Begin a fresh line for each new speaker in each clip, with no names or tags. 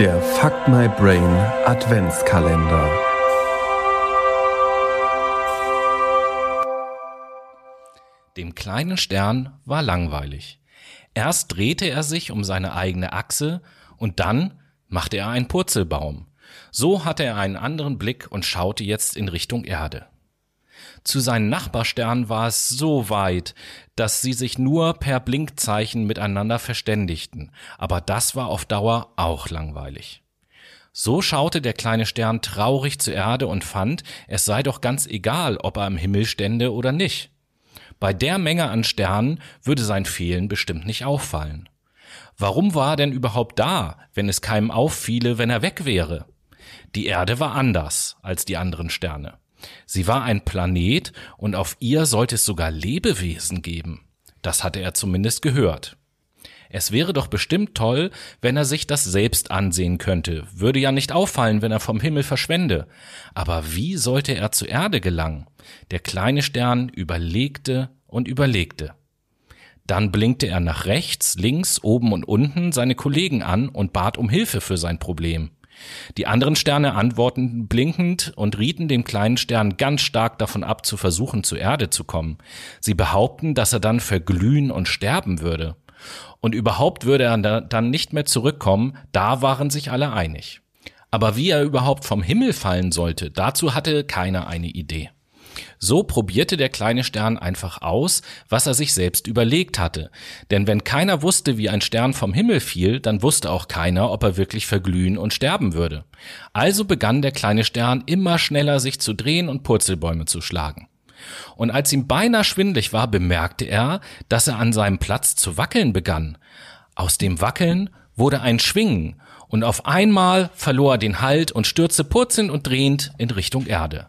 Der Fuck My Brain Adventskalender.
Dem kleinen Stern war langweilig. Erst drehte er sich um seine eigene Achse und dann machte er einen Purzelbaum. So hatte er einen anderen Blick und schaute jetzt in Richtung Erde. Zu seinen Nachbarsternen war es so weit, dass sie sich nur per Blinkzeichen miteinander verständigten, aber das war auf Dauer auch langweilig. So schaute der kleine Stern traurig zur Erde und fand, es sei doch ganz egal, ob er im Himmel stände oder nicht. Bei der Menge an Sternen würde sein Fehlen bestimmt nicht auffallen. Warum war er denn überhaupt da, wenn es keinem auffiele, wenn er weg wäre? Die Erde war anders als die anderen Sterne. Sie war ein Planet und auf ihr sollte es sogar Lebewesen geben. Das hatte er zumindest gehört. Es wäre doch bestimmt toll, wenn er sich das selbst ansehen könnte, würde ja nicht auffallen, wenn er vom Himmel verschwende. Aber wie sollte er zur Erde gelangen? Der kleine Stern überlegte und überlegte. Dann blinkte er nach rechts, links, oben und unten seine Kollegen an und bat um Hilfe für sein Problem. Die anderen Sterne antworteten blinkend und rieten dem kleinen Stern ganz stark davon ab, zu versuchen, zur Erde zu kommen. Sie behaupten, dass er dann verglühen und sterben würde. Und überhaupt würde er dann nicht mehr zurückkommen, da waren sich alle einig. Aber wie er überhaupt vom Himmel fallen sollte, dazu hatte keiner eine Idee. So probierte der kleine Stern einfach aus, was er sich selbst überlegt hatte. Denn wenn keiner wusste, wie ein Stern vom Himmel fiel, dann wusste auch keiner, ob er wirklich verglühen und sterben würde. Also begann der kleine Stern immer schneller sich zu drehen und Purzelbäume zu schlagen. Und als ihm beinahe schwindlig war, bemerkte er, dass er an seinem Platz zu wackeln begann. Aus dem Wackeln wurde ein Schwingen, und auf einmal verlor er den Halt und stürzte purzelnd und drehend in Richtung Erde.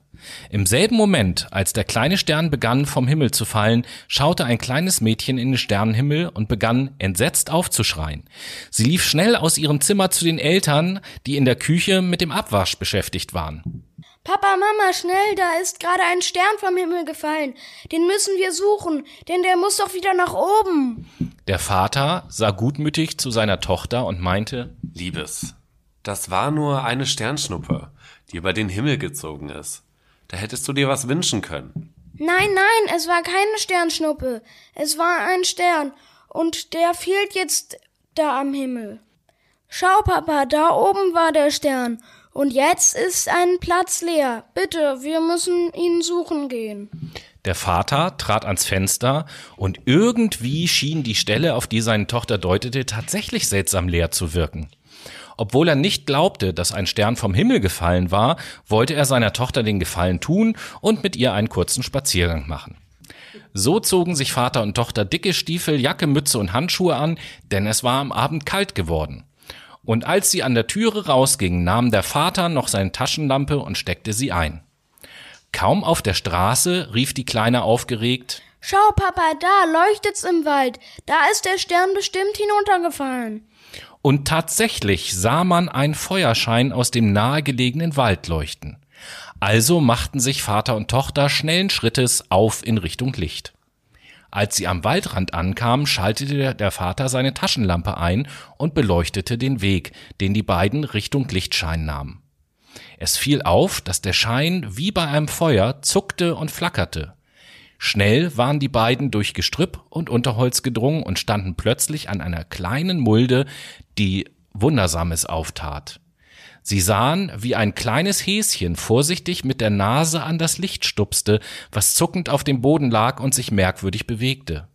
Im selben Moment, als der kleine Stern begann vom Himmel zu fallen, schaute ein kleines Mädchen in den Sternenhimmel und begann entsetzt aufzuschreien. Sie lief schnell aus ihrem Zimmer zu den Eltern, die in der Küche mit dem Abwasch beschäftigt waren.
Papa, Mama, schnell, da ist gerade ein Stern vom Himmel gefallen. Den müssen wir suchen, denn der muss doch wieder nach oben.
Der Vater sah gutmütig zu seiner Tochter und meinte,
Liebes, das war nur eine Sternschnuppe, die über den Himmel gezogen ist. Da hättest du dir was wünschen können.
Nein, nein, es war keine Sternschnuppe. Es war ein Stern. Und der fehlt jetzt da am Himmel. Schau, Papa, da oben war der Stern. Und jetzt ist ein Platz leer. Bitte, wir müssen ihn suchen gehen.
Der Vater trat ans Fenster und irgendwie schien die Stelle, auf die seine Tochter deutete, tatsächlich seltsam leer zu wirken. Obwohl er nicht glaubte, dass ein Stern vom Himmel gefallen war, wollte er seiner Tochter den Gefallen tun und mit ihr einen kurzen Spaziergang machen. So zogen sich Vater und Tochter dicke Stiefel, Jacke, Mütze und Handschuhe an, denn es war am Abend kalt geworden. Und als sie an der Türe rausgingen, nahm der Vater noch seine Taschenlampe und steckte sie ein. Kaum auf der Straße rief die Kleine aufgeregt
Schau, Papa, da leuchtet's im Wald. Da ist der Stern bestimmt hinuntergefallen
und tatsächlich sah man einen Feuerschein aus dem nahegelegenen Wald leuchten. Also machten sich Vater und Tochter schnellen Schrittes auf in Richtung Licht. Als sie am Waldrand ankamen, schaltete der Vater seine Taschenlampe ein und beleuchtete den Weg, den die beiden Richtung Lichtschein nahmen. Es fiel auf, dass der Schein wie bei einem Feuer zuckte und flackerte. Schnell waren die beiden durch Gestrüpp und Unterholz gedrungen und standen plötzlich an einer kleinen Mulde, die Wundersames auftat. Sie sahen, wie ein kleines Häschen vorsichtig mit der Nase an das Licht stupste, was zuckend auf dem Boden lag und sich merkwürdig bewegte.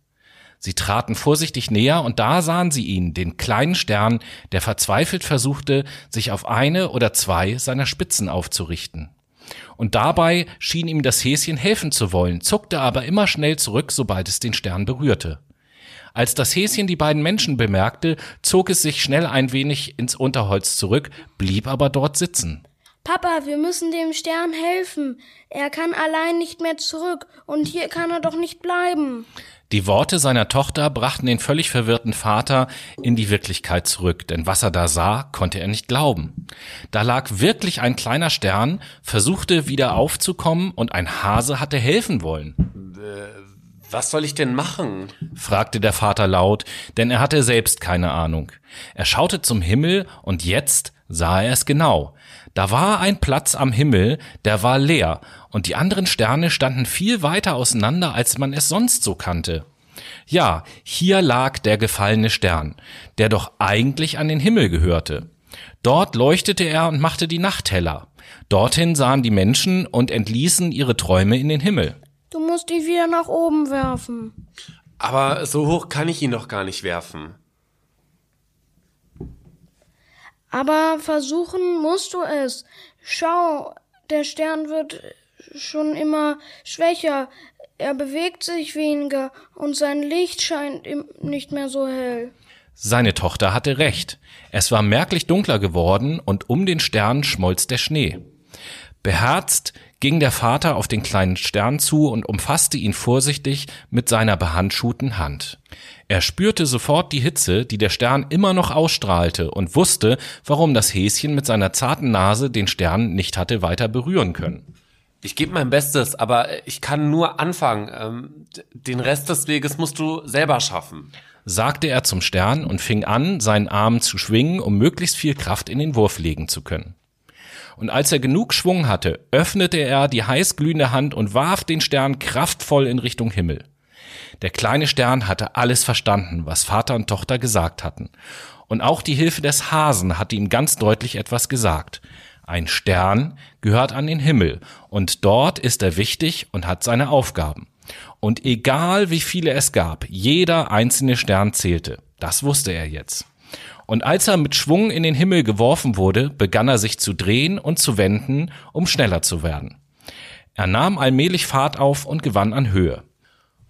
Sie traten vorsichtig näher und da sahen sie ihn, den kleinen Stern, der verzweifelt versuchte, sich auf eine oder zwei seiner Spitzen aufzurichten. Und dabei schien ihm das Häschen helfen zu wollen, zuckte aber immer schnell zurück, sobald es den Stern berührte. Als das Häschen die beiden Menschen bemerkte, zog es sich schnell ein wenig ins Unterholz zurück, blieb aber dort sitzen.
Papa, wir müssen dem Stern helfen. Er kann allein nicht mehr zurück, und hier kann er doch nicht bleiben.
Die Worte seiner Tochter brachten den völlig verwirrten Vater in die Wirklichkeit zurück, denn was er da sah, konnte er nicht glauben. Da lag wirklich ein kleiner Stern, versuchte wieder aufzukommen und ein Hase hatte helfen wollen.
Äh, was soll ich denn machen?
fragte der Vater laut, denn er hatte selbst keine Ahnung. Er schaute zum Himmel und jetzt sah er es genau. Da war ein Platz am Himmel, der war leer, und die anderen Sterne standen viel weiter auseinander, als man es sonst so kannte. Ja, hier lag der gefallene Stern, der doch eigentlich an den Himmel gehörte. Dort leuchtete er und machte die Nacht heller. Dorthin sahen die Menschen und entließen ihre Träume in den Himmel.
Du musst ihn wieder nach oben werfen.
Aber so hoch kann ich ihn doch gar nicht werfen.
Aber versuchen musst du es. Schau, der Stern wird schon immer schwächer. Er bewegt sich weniger und sein Licht scheint ihm nicht mehr so hell.
Seine Tochter hatte recht. Es war merklich dunkler geworden und um den Stern schmolz der Schnee. Beherzt ging der Vater auf den kleinen Stern zu und umfasste ihn vorsichtig mit seiner behandschuhten Hand. Er spürte sofort die Hitze, die der Stern immer noch ausstrahlte und wusste, warum das Häschen mit seiner zarten Nase den Stern nicht hatte weiter berühren können.
Ich gebe mein Bestes, aber ich kann nur anfangen. Ähm, den Rest des Weges musst du selber schaffen,
sagte er zum Stern und fing an, seinen Arm zu schwingen, um möglichst viel Kraft in den Wurf legen zu können. Und als er genug Schwung hatte, öffnete er die heißglühende Hand und warf den Stern kraftvoll in Richtung Himmel. Der kleine Stern hatte alles verstanden, was Vater und Tochter gesagt hatten. Und auch die Hilfe des Hasen hatte ihm ganz deutlich etwas gesagt. Ein Stern gehört an den Himmel und dort ist er wichtig und hat seine Aufgaben. Und egal wie viele es gab, jeder einzelne Stern zählte. Das wusste er jetzt. Und als er mit Schwung in den Himmel geworfen wurde, begann er sich zu drehen und zu wenden, um schneller zu werden. Er nahm allmählich Fahrt auf und gewann an Höhe.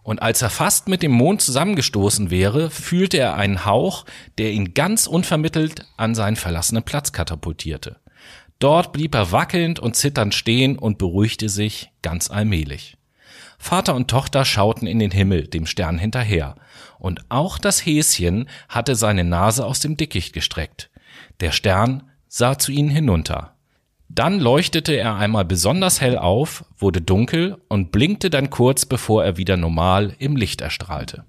Und als er fast mit dem Mond zusammengestoßen wäre, fühlte er einen Hauch, der ihn ganz unvermittelt an seinen verlassenen Platz katapultierte. Dort blieb er wackelnd und zitternd stehen und beruhigte sich ganz allmählich. Vater und Tochter schauten in den Himmel, dem Stern hinterher, und auch das Häschen hatte seine Nase aus dem Dickicht gestreckt. Der Stern sah zu ihnen hinunter. Dann leuchtete er einmal besonders hell auf, wurde dunkel und blinkte dann kurz, bevor er wieder normal im Licht erstrahlte.